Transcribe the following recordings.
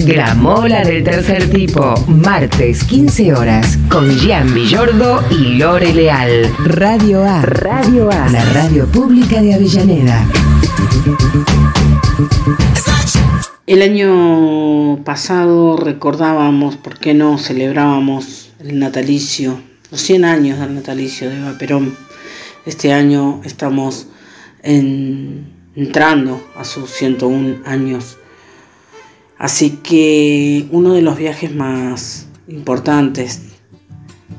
Gramola del tercer tipo, martes 15 horas, con Gian Villordo y Lore Leal. Radio A. Radio A. La radio pública de Avellaneda. El año pasado recordábamos, ¿por qué no celebrábamos el natalicio, los 100 años del natalicio de Eva Perón? Este año estamos entrando a sus 101 años. Así que uno de los viajes más importantes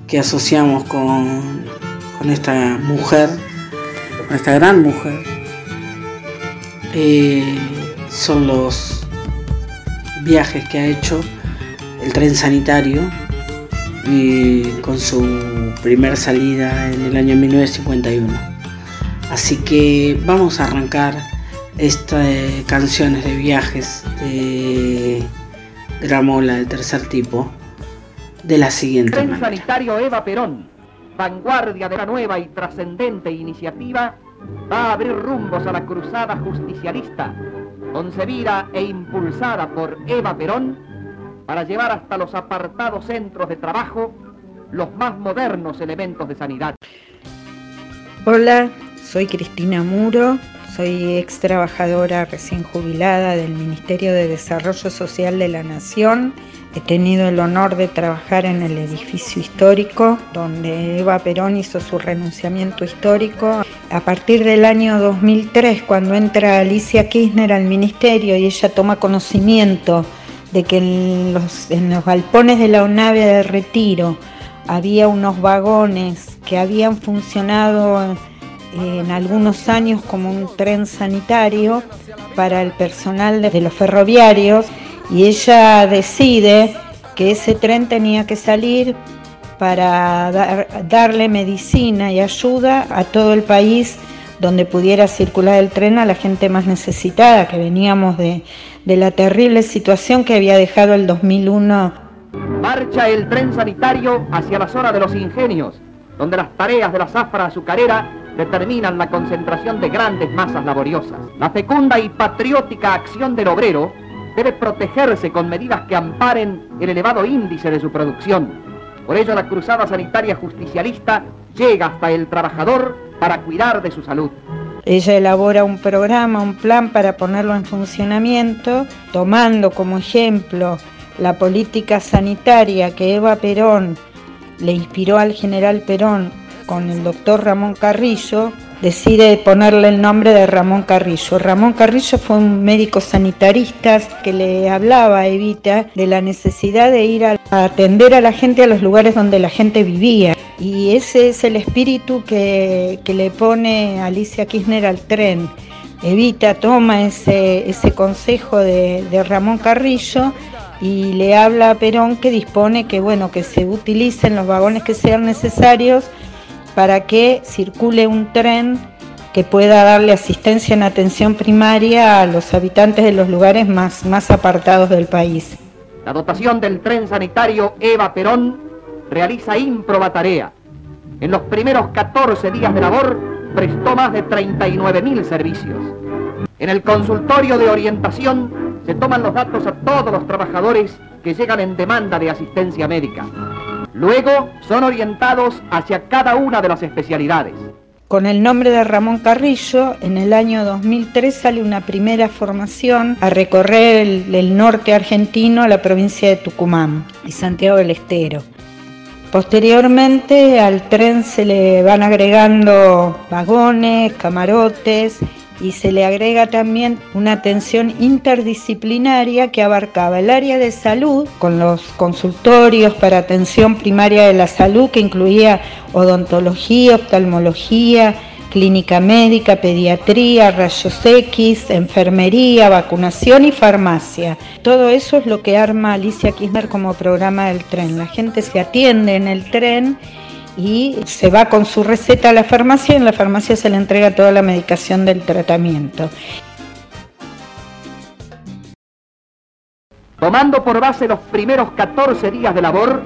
que asociamos con, con esta mujer, con esta gran mujer, eh, son los viajes que ha hecho el tren sanitario y con su primer salida en el año 1951. Así que vamos a arrancar estas canciones de viajes de Gramola del tercer tipo de la siguiente Tren manera. sanitario Eva Perón, vanguardia de la nueva y trascendente iniciativa, va a abrir rumbos a la cruzada justicialista, concebida e impulsada por Eva Perón, para llevar hasta los apartados centros de trabajo los más modernos elementos de sanidad. Hola, soy Cristina Muro, soy ex trabajadora recién jubilada del Ministerio de Desarrollo Social de la Nación. He tenido el honor de trabajar en el edificio histórico donde Eva Perón hizo su renunciamiento histórico. A partir del año 2003, cuando entra Alicia Kirchner al ministerio y ella toma conocimiento de que en los, en los galpones de la nave de retiro había unos vagones que habían funcionado en algunos años como un tren sanitario para el personal de los ferroviarios y ella decide que ese tren tenía que salir para dar, darle medicina y ayuda a todo el país donde pudiera circular el tren a la gente más necesitada, que veníamos de, de la terrible situación que había dejado el 2001 Marcha el tren sanitario hacia la zona de los ingenios, donde las tareas de la zafra azucarera determinan la concentración de grandes masas laboriosas. La fecunda y patriótica acción del obrero debe protegerse con medidas que amparen el elevado índice de su producción. Por ello la cruzada sanitaria justicialista llega hasta el trabajador para cuidar de su salud. Ella elabora un programa, un plan para ponerlo en funcionamiento, tomando como ejemplo la política sanitaria que Eva Perón le inspiró al general Perón con el doctor Ramón Carrillo, decide ponerle el nombre de Ramón Carrillo. Ramón Carrillo fue un médico sanitarista que le hablaba a Evita de la necesidad de ir a atender a la gente a los lugares donde la gente vivía. Y ese es el espíritu que, que le pone Alicia Kirchner al tren. Evita toma ese, ese consejo de, de Ramón Carrillo y le habla a Perón que dispone que bueno que se utilicen los vagones que sean necesarios para que circule un tren que pueda darle asistencia en atención primaria a los habitantes de los lugares más, más apartados del país. La dotación del tren sanitario Eva Perón realiza ímproba tarea. En los primeros 14 días de labor prestó más de 39 mil servicios. En el consultorio de orientación se toman los datos a todos los trabajadores que llegan en demanda de asistencia médica. Luego son orientados hacia cada una de las especialidades. Con el nombre de Ramón Carrillo, en el año 2003 sale una primera formación a recorrer el, el norte argentino la provincia de Tucumán y Santiago del Estero. Posteriormente al tren se le van agregando vagones, camarotes y se le agrega también una atención interdisciplinaria que abarcaba el área de salud con los consultorios para atención primaria de la salud que incluía odontología, oftalmología, clínica médica, pediatría, rayos X, enfermería, vacunación y farmacia. Todo eso es lo que arma Alicia Kirchner como programa del tren. La gente se atiende en el tren y se va con su receta a la farmacia y en la farmacia se le entrega toda la medicación del tratamiento. Tomando por base los primeros 14 días de labor,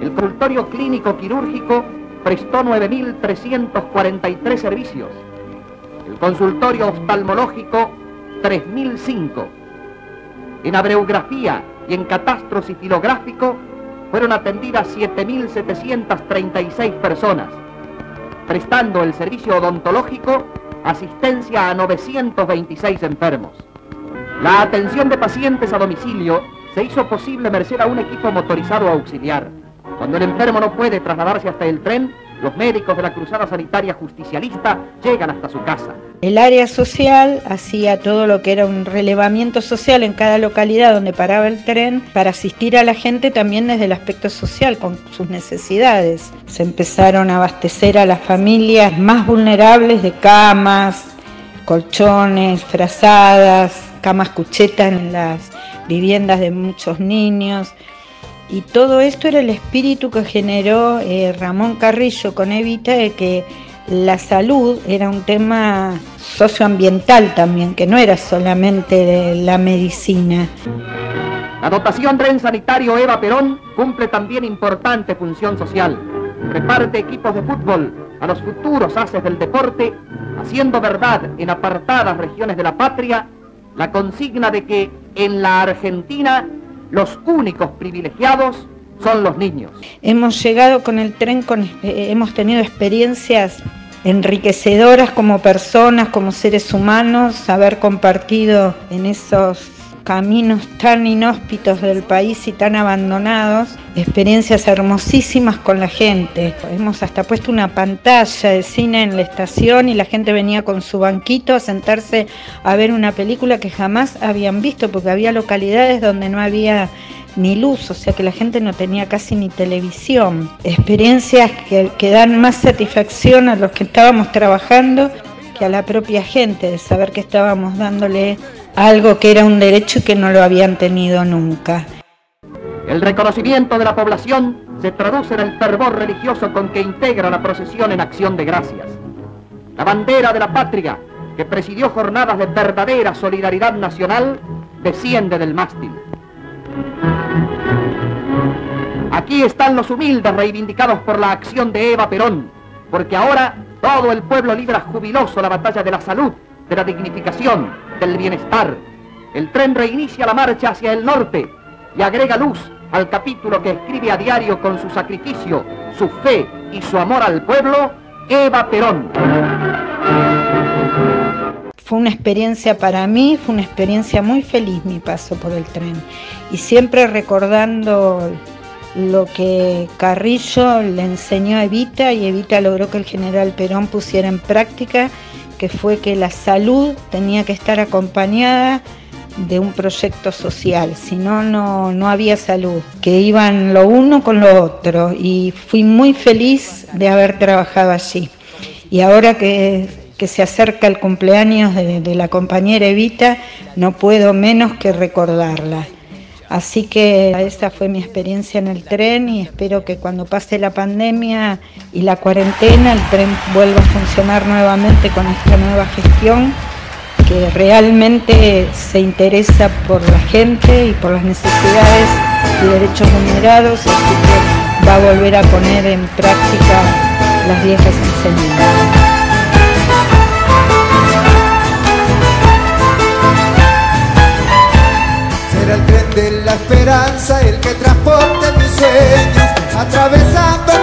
el consultorio clínico quirúrgico prestó 9.343 servicios, el consultorio oftalmológico 3.005, en abreografía y en catastros y filográfico fueron atendidas 7.736 personas, prestando el servicio odontológico asistencia a 926 enfermos. La atención de pacientes a domicilio se hizo posible merced a un equipo motorizado auxiliar. Cuando el enfermo no puede trasladarse hasta el tren, los médicos de la Cruzada Sanitaria Justicialista llegan hasta su casa. El área social hacía todo lo que era un relevamiento social en cada localidad donde paraba el tren para asistir a la gente también desde el aspecto social, con sus necesidades. Se empezaron a abastecer a las familias más vulnerables de camas, colchones, frazadas, camas cuchetas en las viviendas de muchos niños. Y todo esto era el espíritu que generó eh, Ramón Carrillo con Evita de que la salud era un tema socioambiental también, que no era solamente la medicina. La dotación tren sanitario Eva Perón cumple también importante función social. Reparte equipos de fútbol a los futuros haces del deporte, haciendo verdad en apartadas regiones de la patria la consigna de que en la Argentina los únicos privilegiados son los niños. Hemos llegado con el tren, con, eh, hemos tenido experiencias enriquecedoras como personas, como seres humanos, haber compartido en esos caminos tan inhóspitos del país y tan abandonados, experiencias hermosísimas con la gente. Hemos hasta puesto una pantalla de cine en la estación y la gente venía con su banquito a sentarse a ver una película que jamás habían visto porque había localidades donde no había ni luz, o sea que la gente no tenía casi ni televisión. Experiencias que, que dan más satisfacción a los que estábamos trabajando que a la propia gente de saber que estábamos dándole algo que era un derecho que no lo habían tenido nunca. El reconocimiento de la población se traduce en el fervor religioso con que integra la procesión en acción de gracias. La bandera de la patria, que presidió jornadas de verdadera solidaridad nacional, desciende del mástil. Aquí están los humildes reivindicados por la acción de Eva Perón, porque ahora todo el pueblo libra jubiloso la batalla de la salud, de la dignificación, del bienestar. El tren reinicia la marcha hacia el norte y agrega luz al capítulo que escribe a diario con su sacrificio, su fe y su amor al pueblo, Eva Perón. Fue una experiencia para mí, fue una experiencia muy feliz mi paso por el tren. Y siempre recordando lo que Carrillo le enseñó a Evita y Evita logró que el general Perón pusiera en práctica que fue que la salud tenía que estar acompañada de un proyecto social, si no, no había salud, que iban lo uno con lo otro y fui muy feliz de haber trabajado allí. Y ahora que, se acerca el cumpleaños de, de la compañera Evita, no puedo menos que recordarla. Así que esta fue mi experiencia en el tren y espero que cuando pase la pandemia y la cuarentena el tren vuelva a funcionar nuevamente con esta nueva gestión que realmente se interesa por la gente y por las necesidades y derechos vulnerados, y que va a volver a poner en práctica las viejas enseñanzas. La esperanza, el que transporte mis sueños, atravesando el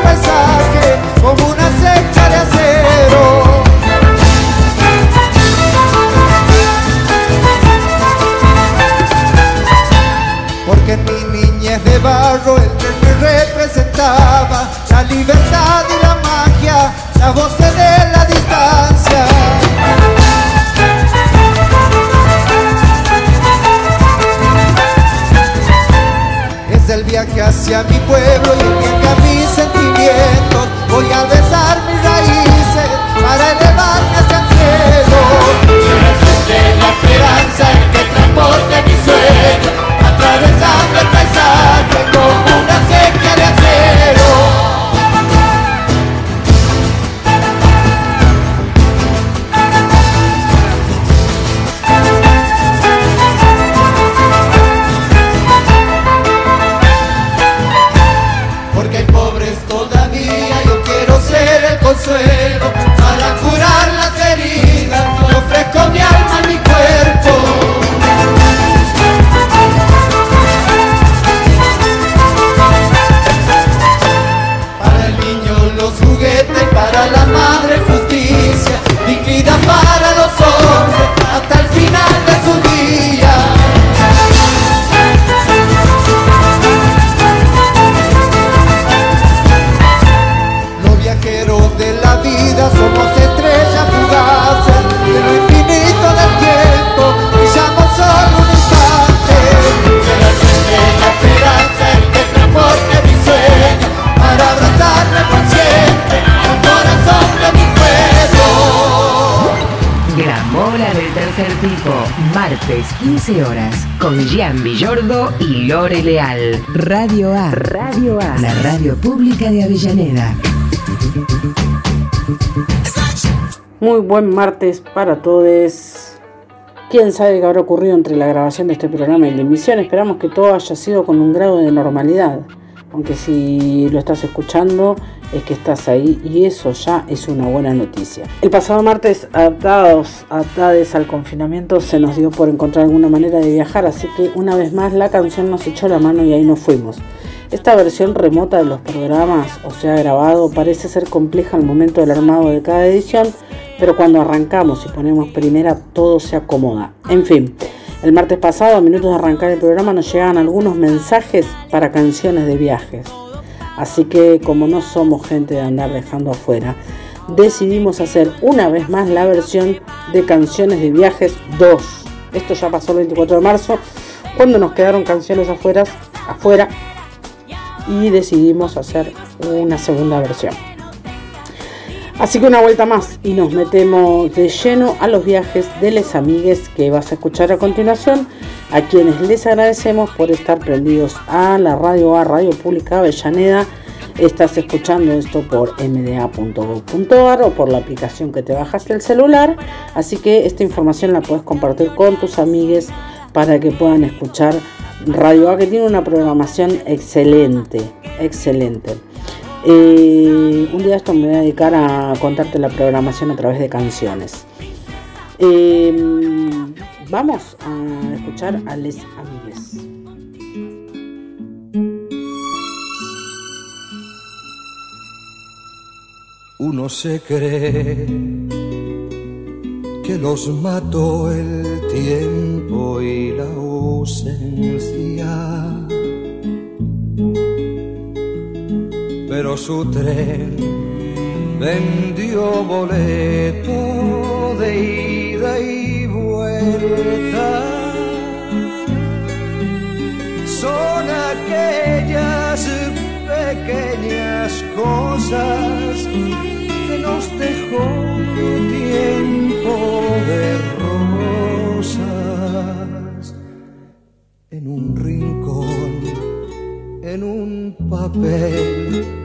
martes 15 horas, con Gian Villordo y Lore Leal. Radio A. Radio A. La radio pública de Avellaneda. Muy buen martes para todos. Quién sabe qué habrá ocurrido entre la grabación de este programa y la emisión. Esperamos que todo haya sido con un grado de normalidad. Aunque si lo estás escuchando es que estás ahí y eso ya es una buena noticia. El pasado martes, adaptados, adaptadas al confinamiento, se nos dio por encontrar alguna manera de viajar, así que una vez más la canción nos echó la mano y ahí nos fuimos. Esta versión remota de los programas, o sea grabado, parece ser compleja al momento del armado de cada edición, pero cuando arrancamos y ponemos primera todo se acomoda. En fin, el martes pasado, a minutos de arrancar el programa, nos llegaban algunos mensajes para canciones de viajes. Así que como no somos gente de andar dejando afuera, decidimos hacer una vez más la versión de canciones de viajes 2. Esto ya pasó el 24 de marzo, cuando nos quedaron canciones afuera, afuera y decidimos hacer una segunda versión. Así que una vuelta más y nos metemos de lleno a los viajes de les amigues que vas a escuchar a continuación, a quienes les agradecemos por estar prendidos a la radio A Radio Pública Avellaneda. Estás escuchando esto por mda.gov.ar o por la aplicación que te bajaste el celular, así que esta información la puedes compartir con tus amigues para que puedan escuchar Radio A que tiene una programación excelente, excelente. Eh, un día esto me voy a dedicar a contarte la programación a través de canciones. Eh, vamos a escuchar a Les Amigues. Uno se cree que los mató el tiempo y la ausencia pero su tren vendió boleto de ida y vuelta. Son aquellas pequeñas cosas que nos dejó tiempo de rosas en un rincón, en un papel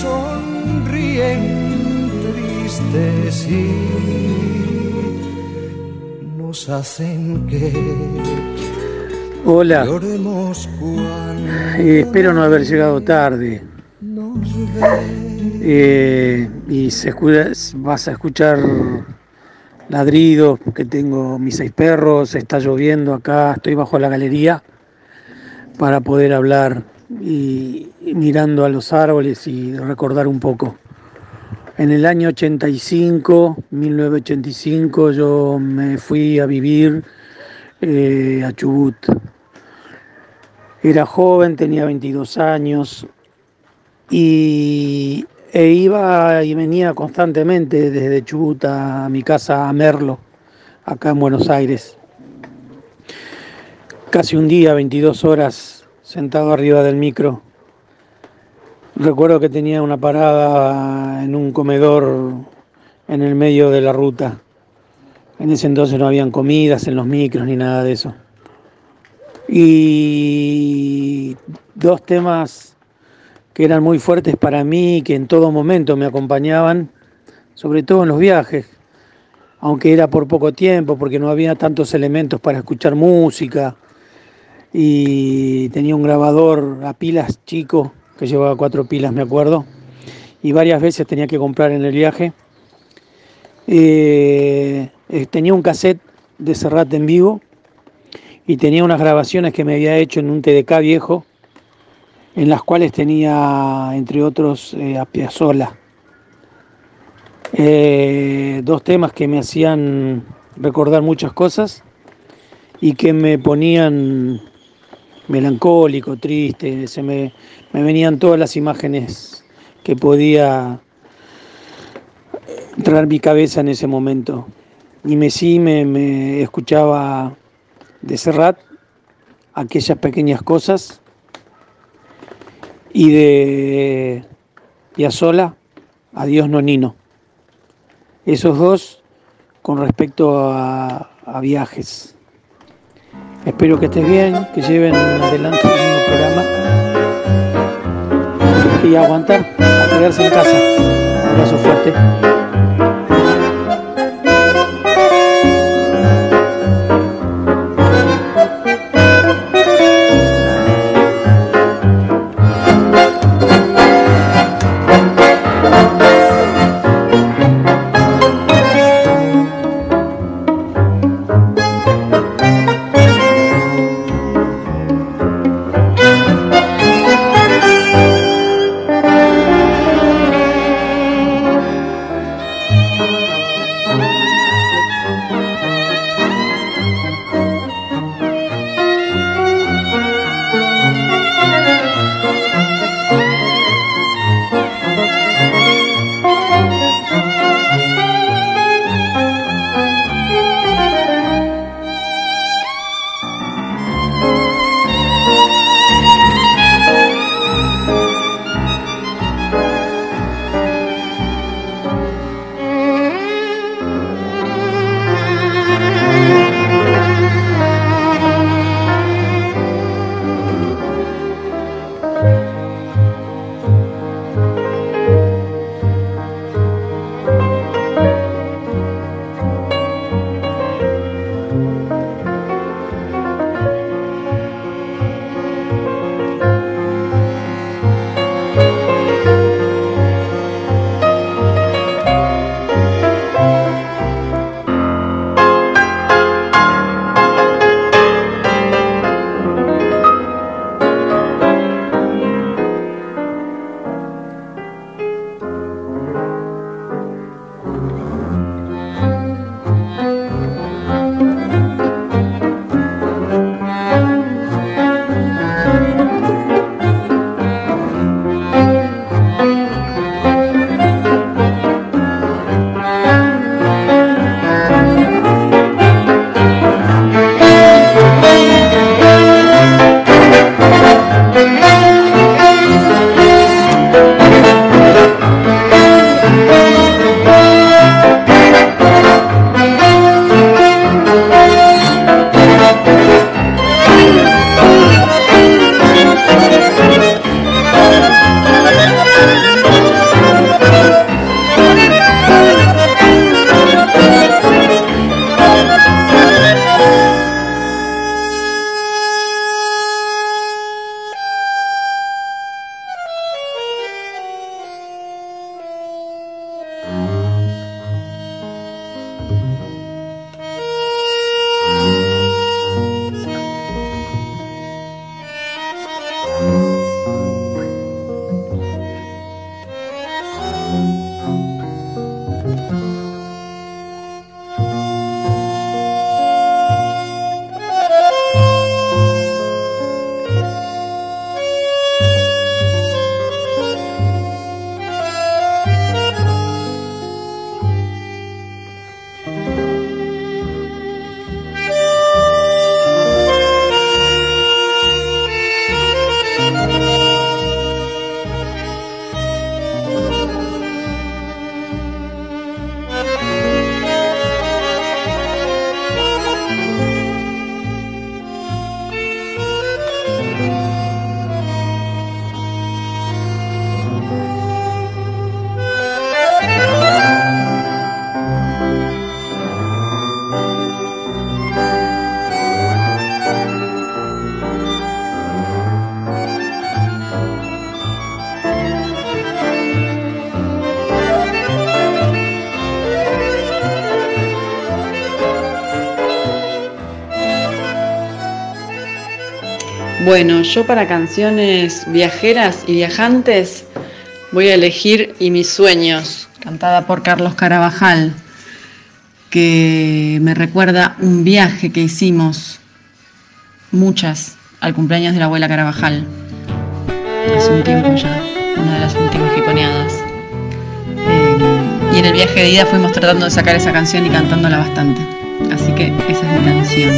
sonríen tristes y nos hacen que Hola, eh, espero no haber llegado tarde. Eh, y se vas a escuchar ladridos porque tengo mis seis perros, está lloviendo acá, estoy bajo la galería para poder hablar y, mirando a los árboles y recordar un poco. En el año 85, 1985, yo me fui a vivir eh, a Chubut. Era joven, tenía 22 años y e iba y venía constantemente desde Chubut a mi casa a Merlo, acá en Buenos Aires casi un día, 22 horas, sentado arriba del micro. Recuerdo que tenía una parada en un comedor en el medio de la ruta. En ese entonces no habían comidas en los micros ni nada de eso. Y dos temas que eran muy fuertes para mí, que en todo momento me acompañaban, sobre todo en los viajes, aunque era por poco tiempo, porque no había tantos elementos para escuchar música y tenía un grabador a pilas chico que llevaba cuatro pilas, me acuerdo, y varias veces tenía que comprar en el viaje. Eh, eh, tenía un cassette de Serrat en vivo y tenía unas grabaciones que me había hecho en un TDK viejo, en las cuales tenía, entre otros, eh, a Piazzolla. Eh, dos temas que me hacían recordar muchas cosas y que me ponían melancólico, triste, se me, me venían todas las imágenes que podía entrar mi cabeza en ese momento. Y me sí me, me escuchaba de Serrat aquellas pequeñas cosas y de Piazzolla Adiós Nonino. Esos dos con respecto a viajes. Espero que estés bien, que lleven adelante el mismo programa y aguantar, a quedarse en casa. Un abrazo fuerte. Bueno, yo para canciones viajeras y viajantes voy a elegir Y mis sueños cantada por Carlos Carabajal, que me recuerda un viaje que hicimos muchas al cumpleaños de la abuela Carabajal, hace un tiempo ya, una de las últimas giconeadas. Eh, y en el viaje de ida fuimos tratando de sacar esa canción y cantándola bastante. Así que esa es mi canción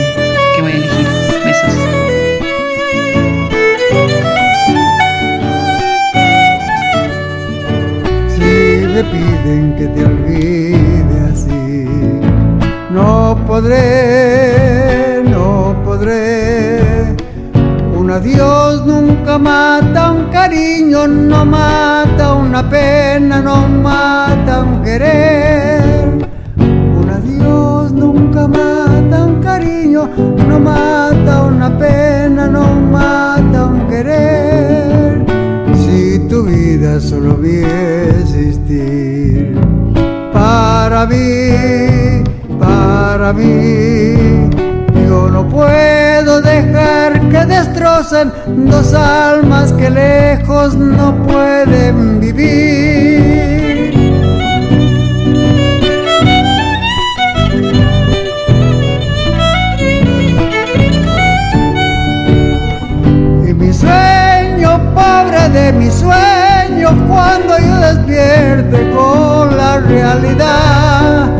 que voy a elegir. Besos. Piden que te olvide así, no podré, no podré. Un adiós nunca mata un cariño, no mata una pena, no mata un querer. Un adiós nunca mata un cariño, no mata una pena, no mata un querer. Vida solo viene existir para mí, para mí. Yo no puedo dejar que destrocen dos almas que lejos no pueden vivir. De mi sueño, cuando yo despierte con la realidad,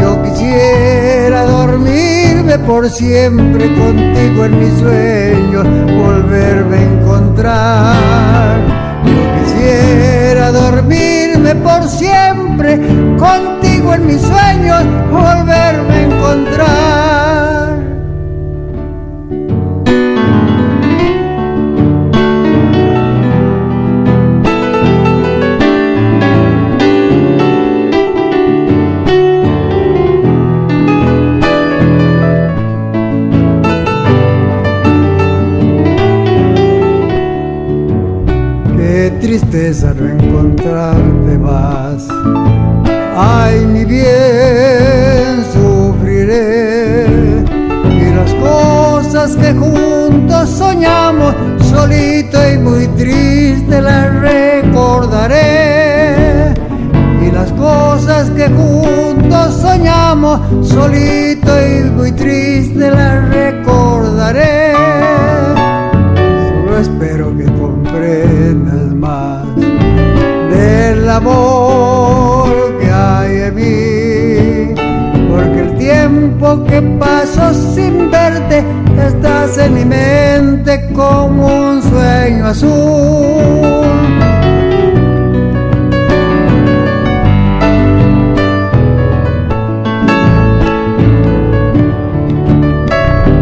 yo quisiera dormirme por siempre contigo en mis sueños, volverme a encontrar. Yo quisiera dormirme por siempre contigo en mis sueños, volverme a encontrar. Tristeza no encontrarte más. Ay, mi bien, sufriré. Y las cosas que juntos soñamos, solito y muy triste las recordaré. Y las cosas que juntos soñamos, solito y muy triste las recordaré. Amor que hay en mí. Porque el tiempo que paso sin verte, estás en mi mente como un sueño azul.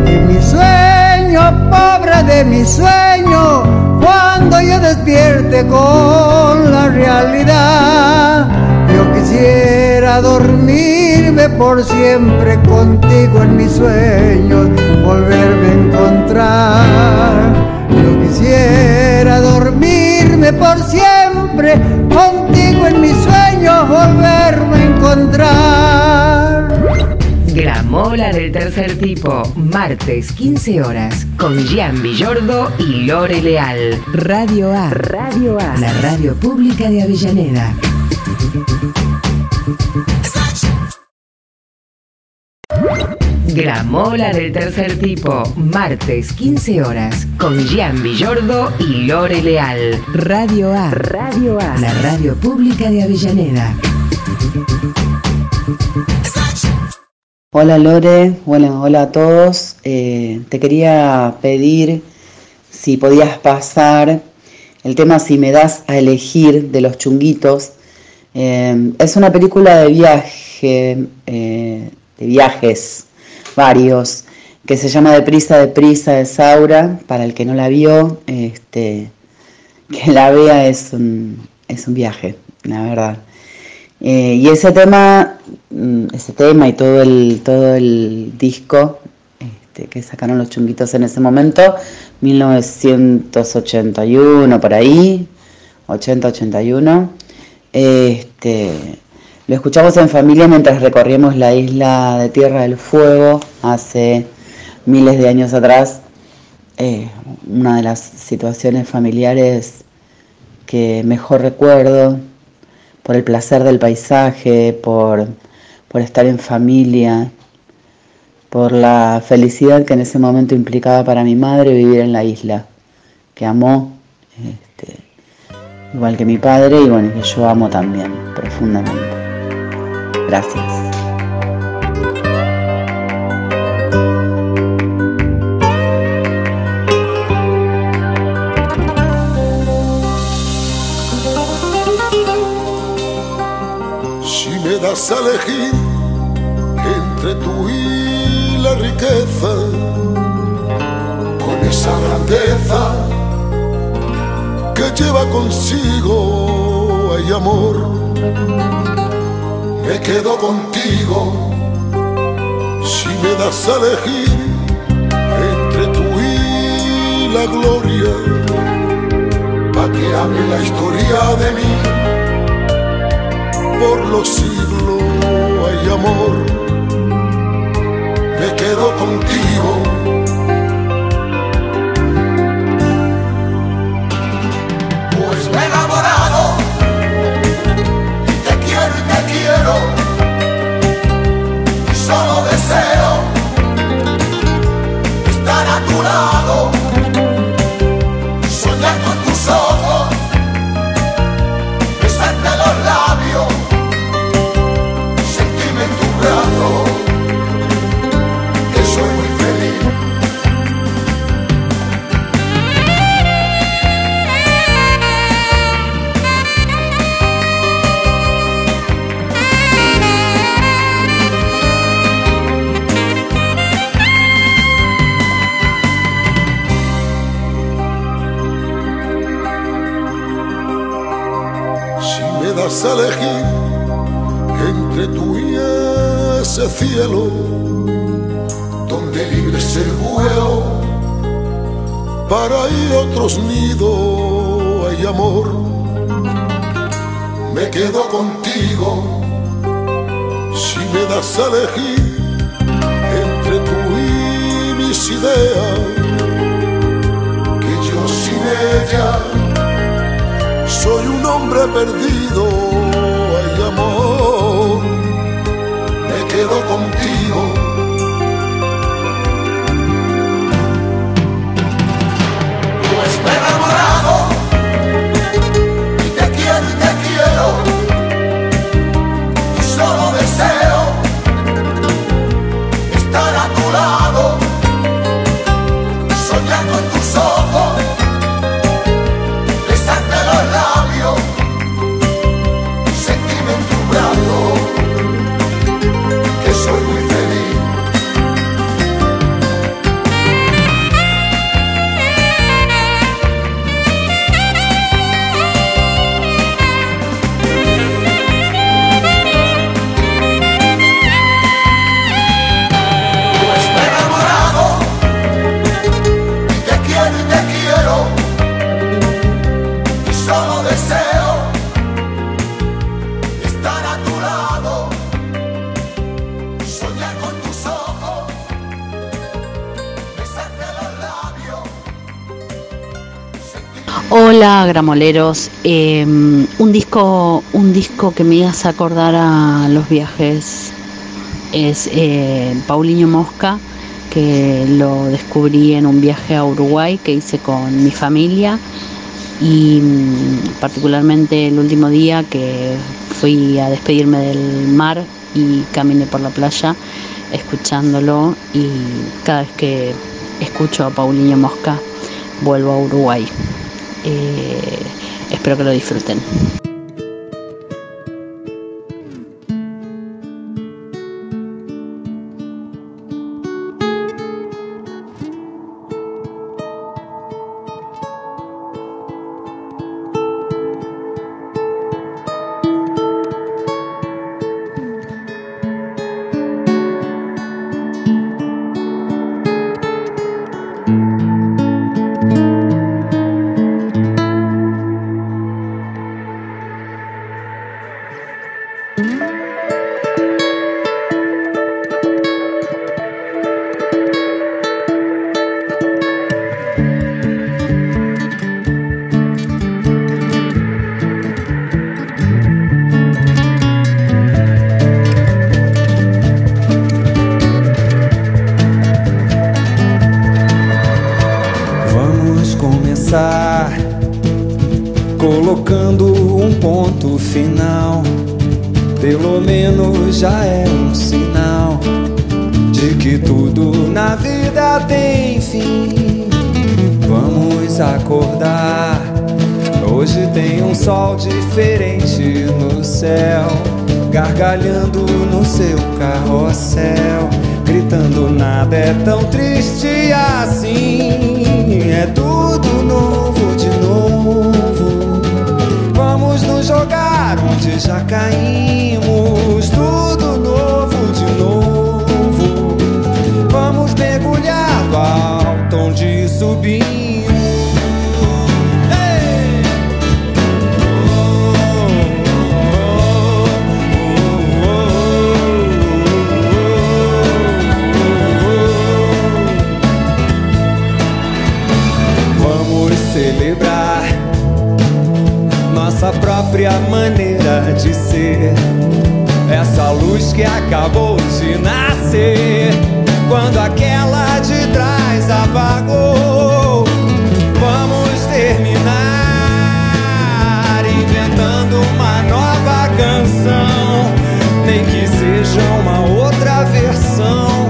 Y mi sueño, pobre de mi sueño, despierte con la realidad, yo quisiera dormirme por siempre contigo en mis sueños, volverme a encontrar. Yo quisiera dormirme por siempre contigo en mis sueños, volverme a encontrar. Gramola del tercer tipo, martes 15 horas, con Gian Villordo y Lore Leal. Radio A. Radio A. La radio pública de Avellaneda. Gramola del tercer tipo, martes 15 horas, con Gian Villordo y Lore Leal. Radio A. Radio A. La radio pública de Avellaneda. Hola Lore, bueno, hola a todos. Eh, te quería pedir si podías pasar el tema Si me das a elegir de los chunguitos. Eh, es una película de viaje, eh, de viajes varios, que se llama Deprisa, Deprisa de Saura. Para el que no la vio, este, que la vea es un, es un viaje, la verdad. Eh, y ese tema, mm, ese tema y todo el, todo el disco este, que sacaron los chunguitos en ese momento, 1981 por ahí, 80-81, este, lo escuchamos en familia mientras recorríamos la isla de Tierra del Fuego hace miles de años atrás. Eh, una de las situaciones familiares que mejor recuerdo por el placer del paisaje, por, por estar en familia, por la felicidad que en ese momento implicaba para mi madre vivir en la isla, que amó, este, igual que mi padre, y bueno, que yo amo también profundamente. Gracias. Das a elegir entre tú y la riqueza, con esa grandeza que lleva consigo hay amor, me quedo contigo. Si me das a elegir entre tú y la gloria, pa' que hable la historia de mí por los siglos amor, me quedo contigo. A elegir entre tú y ese cielo donde libre es el vuelo para ir otros nidos. Hay amor me quedo contigo si me das a elegir entre tú y mis ideas que yo sin ella soy un hombre perdido, hay amor, me quedo contigo. Hola, gramoleros. Eh, un disco, un disco que me hace acordar a los viajes es eh, Paulinho Mosca, que lo descubrí en un viaje a Uruguay que hice con mi familia y mm, particularmente el último día que fui a despedirme del mar y caminé por la playa escuchándolo y cada vez que escucho a Paulinho Mosca vuelvo a Uruguay. Espero que lo disfruten. Pelo menos já é um sinal de que tudo na vida tem fim. Vamos acordar. Hoje tem um sol diferente no céu, gargalhando no seu carrossel, gritando nada é tão triste assim. É já caímos, tudo novo de novo. Vamos mergulhar ao alto de subir. Própria maneira de ser. Essa luz que acabou de nascer, quando aquela de trás apagou. Vamos terminar inventando uma nova canção, nem que seja uma outra versão,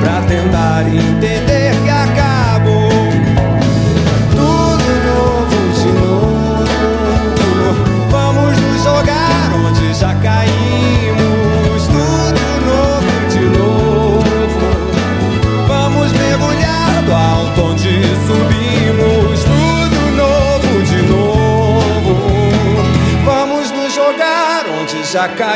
pra tentar entender шака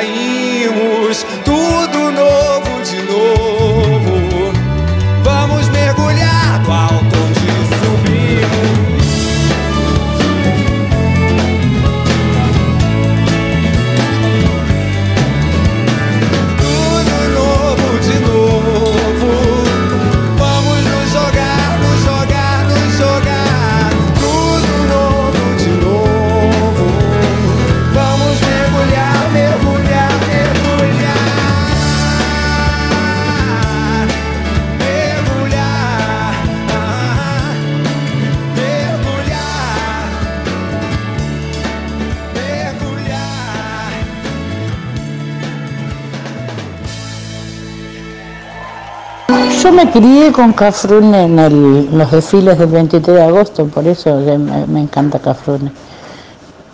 crié con Cafrune en los desfiles del 23 de agosto, por eso me, encanta Cafrune.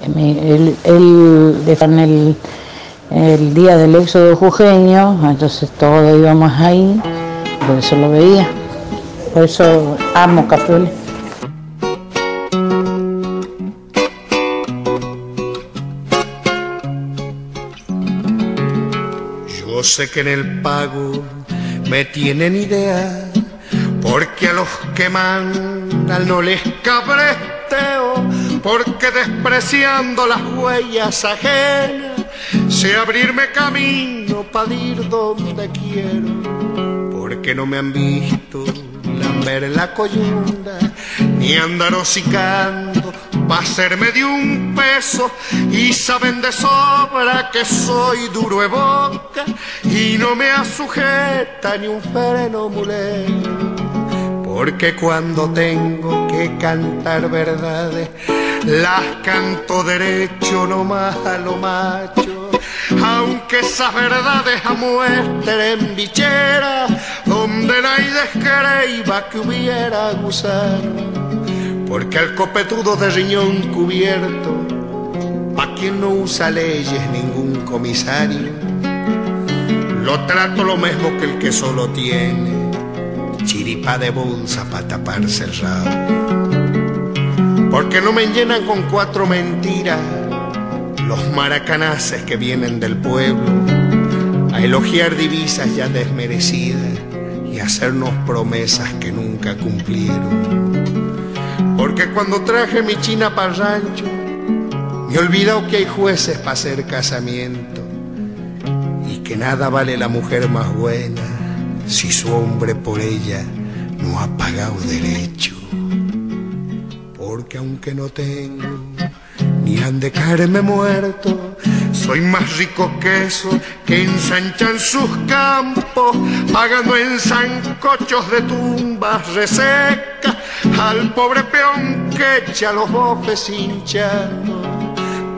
Eh, Él, él en el, el día del éxodo jujeño, entonces todos íbamos ahí, por eso lo veía. Por eso amo Cafrune. Yo sé que en el pago me tienen idea, porque a los que mandan no les cabresteo, porque despreciando las huellas ajenas, sé abrirme camino para ir donde quiero, porque no me han visto lamber la coyunda, ni andar hocicando pa' hacerme de un peso y saben de sobra que soy duro de boca y no me asujeta ni un freno mulero. Porque cuando tengo que cantar verdades las canto derecho nomás a lo macho. Aunque esas verdades amuestren bichera donde nadie descreiba que hubiera gusano porque al copetudo de riñón cubierto, pa' quien no usa leyes ningún comisario, lo trato lo mismo que el que solo tiene chiripa de bolsa para taparse el. Porque no me llenan con cuatro mentiras los maracanaces que vienen del pueblo a elogiar divisas ya desmerecidas y hacernos promesas que nunca cumplieron. Porque cuando traje mi china para rancho, me he olvidado que hay jueces para hacer casamiento y que nada vale la mujer más buena si su hombre por ella no ha pagado derecho. Porque aunque no tengo ni han de caerme muerto, soy más rico que eso que ensanchan sus campos, pagando en zancochos de tumbas resecas al pobre peón que echa los bofes hinchando.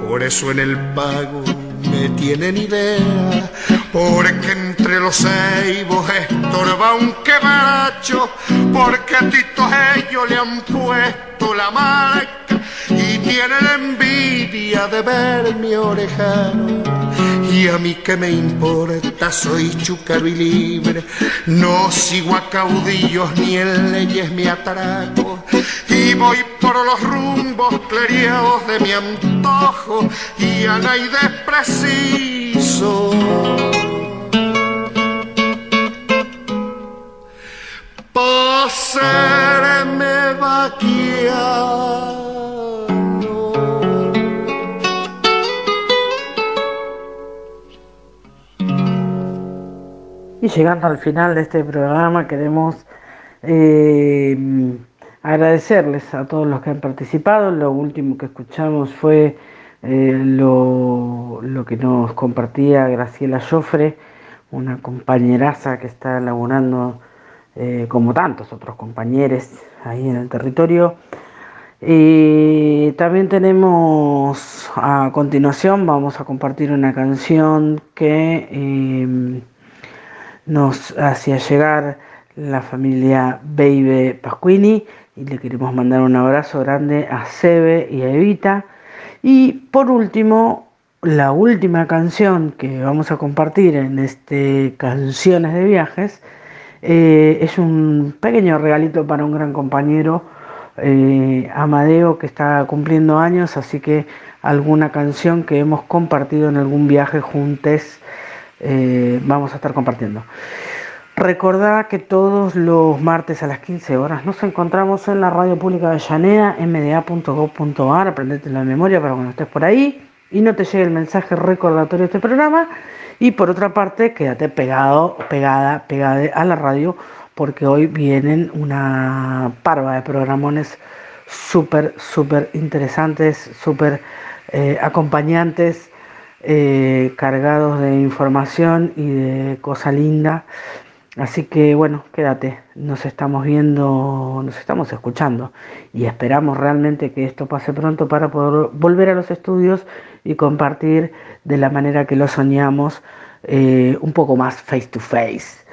Por eso en el pago me tienen idea, porque entre los ceibos estorba un quebracho, porque a Tito ellos le han puesto la marca y tienen envidia de ver mi orejano. Y a mí que me importa, soy chúcaro y libre, no sigo a caudillos ni en leyes me atraco, y voy por los rumbos cleriados de mi antojo, y a nadie preciso. Pa' serme vaquear. Y llegando al final de este programa queremos eh, agradecerles a todos los que han participado. Lo último que escuchamos fue eh, lo, que nos compartía Graciela Joffre, una compañeraza que está laborando eh, como tantos otros compañeros ahí en el territorio. Y también tenemos a continuación, vamos a compartir una canción que nos hacía llegar la familia Baby Pasquini y le queremos mandar un abrazo grande a Sebe y a Evita. Y por último, la última canción que vamos a compartir en este Canciones de Viajes eh, es un pequeño regalito para un gran compañero, eh, Amadeo, que está cumpliendo años, así que alguna canción que hemos compartido en algún viaje juntos eh, vamos a estar compartiendo. Recordá que todos los martes a las 15 horas nos encontramos en la radio pública de Llanea, mda.gov.ar, aprendete la memoria para cuando estés por ahí y no te llegue el mensaje recordatorio de este programa. Y por otra parte, quédate pegado, pegada, pegada a la radio, porque hoy vienen una parva de programones súper, súper interesantes, súper eh, acompañantes, eh, cargados de información y de cosa linda. Así que bueno, quédate, nos estamos viendo, nos estamos escuchando y esperamos realmente que esto pase pronto para poder volver a los estudios y compartir de la manera que lo soñamos eh, un poco más face to face.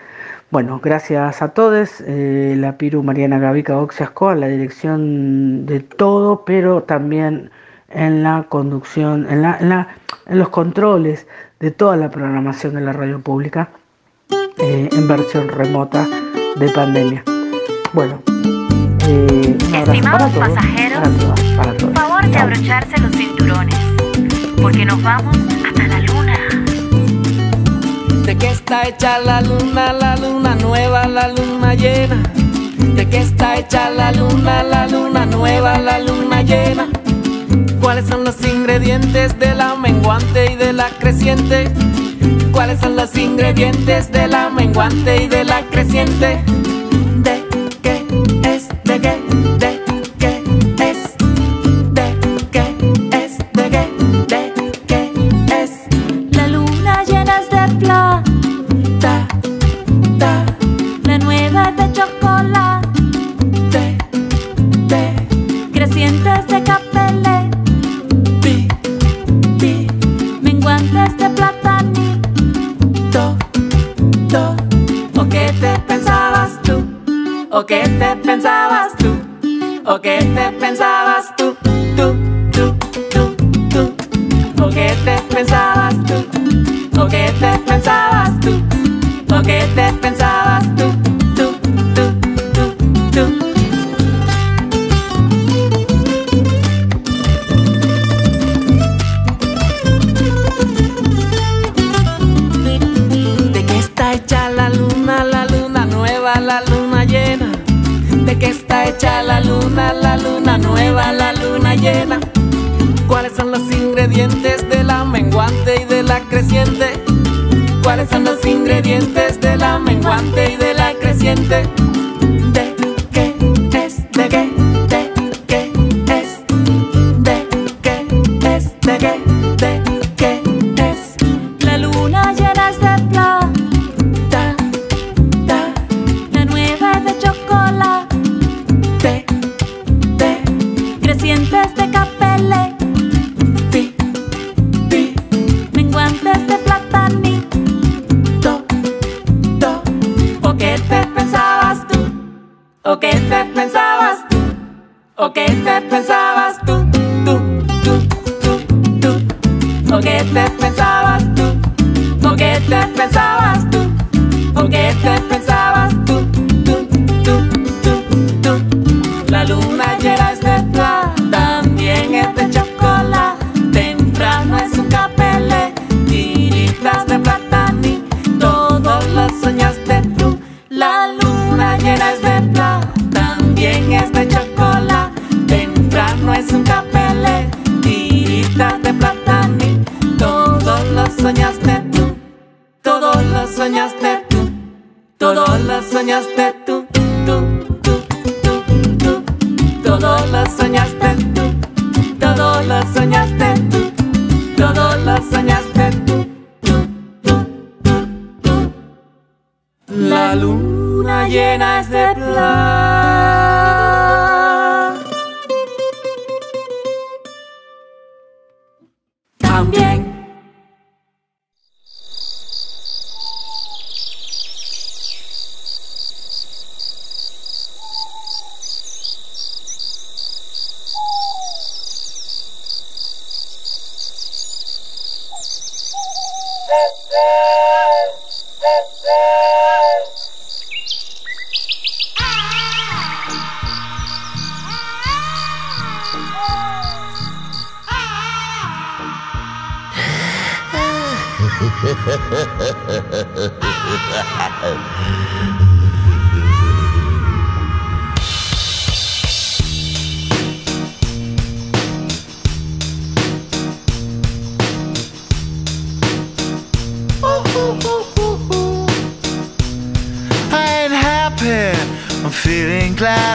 Bueno, gracias a todos, eh, la Piru Mariana Gavica Oxiasco a la dirección de todo, pero también en la conducción, en, la, en, los controles de toda la programación de la radio pública eh, en versión remota de pandemia. Bueno, eh, Estimados pasajeros, por favor de abrocharse los cinturones, porque nos vamos hasta la luna. ¿De qué está hecha la luna, la luna nueva, la luna llena? ¿De qué está hecha la luna, la luna nueva, la luna llena? ¿Cuáles son los ingredientes de la menguante y de la creciente? ¿Cuáles son los ingredientes de la menguante y de la creciente? Te pensabas tú? ¿O qué te pensabas tú? Tú, tú, tú, tú. ¿O qué te pensabas tú? ¿O qué te pensabas tú? ¿O qué te pensabas la luna, la luna nueva, la luna llena? ¿Cuáles son los ingredientes de la menguante y de la creciente? ¿Cuáles son los ingredientes de la menguante y de la creciente?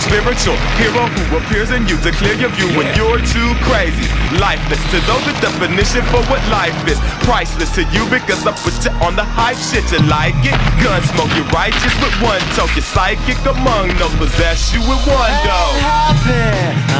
spiritual. Hero who appears in you to clear your view when you're too crazy. Lifeless to those the definition for what life is. Priceless to you because I put you on the hype shit. You like it? Gun smoke, you righteous with one toke. You're psychic among those possess you with one go. happy.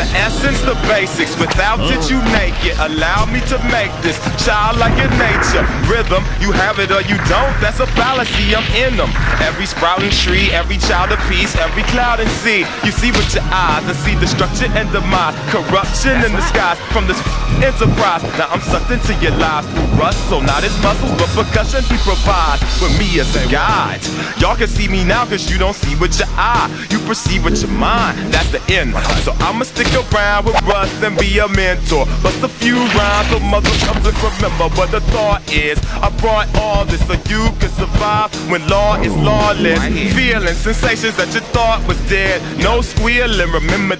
The essence, the basics. Without it, you naked. Allow me to make this childlike in nature. Rhythm, you have it or you don't. That's a fallacy. I'm in them. Every sprouting tree, every child of peace, every cloud and sea. You see with your eyes and see destruction and demise. Corruption in the skies from this enterprise. Now I'm sucked into your lives through rust. So not his muscles, but percussion he provides with me as a guide. Y'all can see me now cause you don't see with your eye. You perceive with your mind. That's the end. So I'ma stick around with Russ and be a mentor. Bust a few rhymes so motherfuckers remember what the thought is. I brought all this so you can survive when law is lawless. Feeling sensations that you thought was dead. No squealing, remember.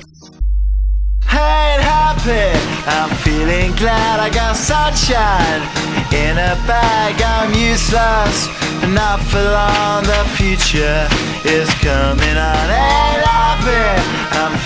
ain't happy. I'm feeling glad I got sunshine in a bag. I'm useless, but not for long. The future is coming on. Ain't happy. I'm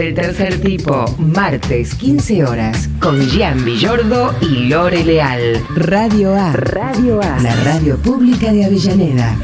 Del tercer tipo, martes 15 horas, con Gian Villordo y Lore Leal. Radio A. Radio A. La radio pública de Avellaneda.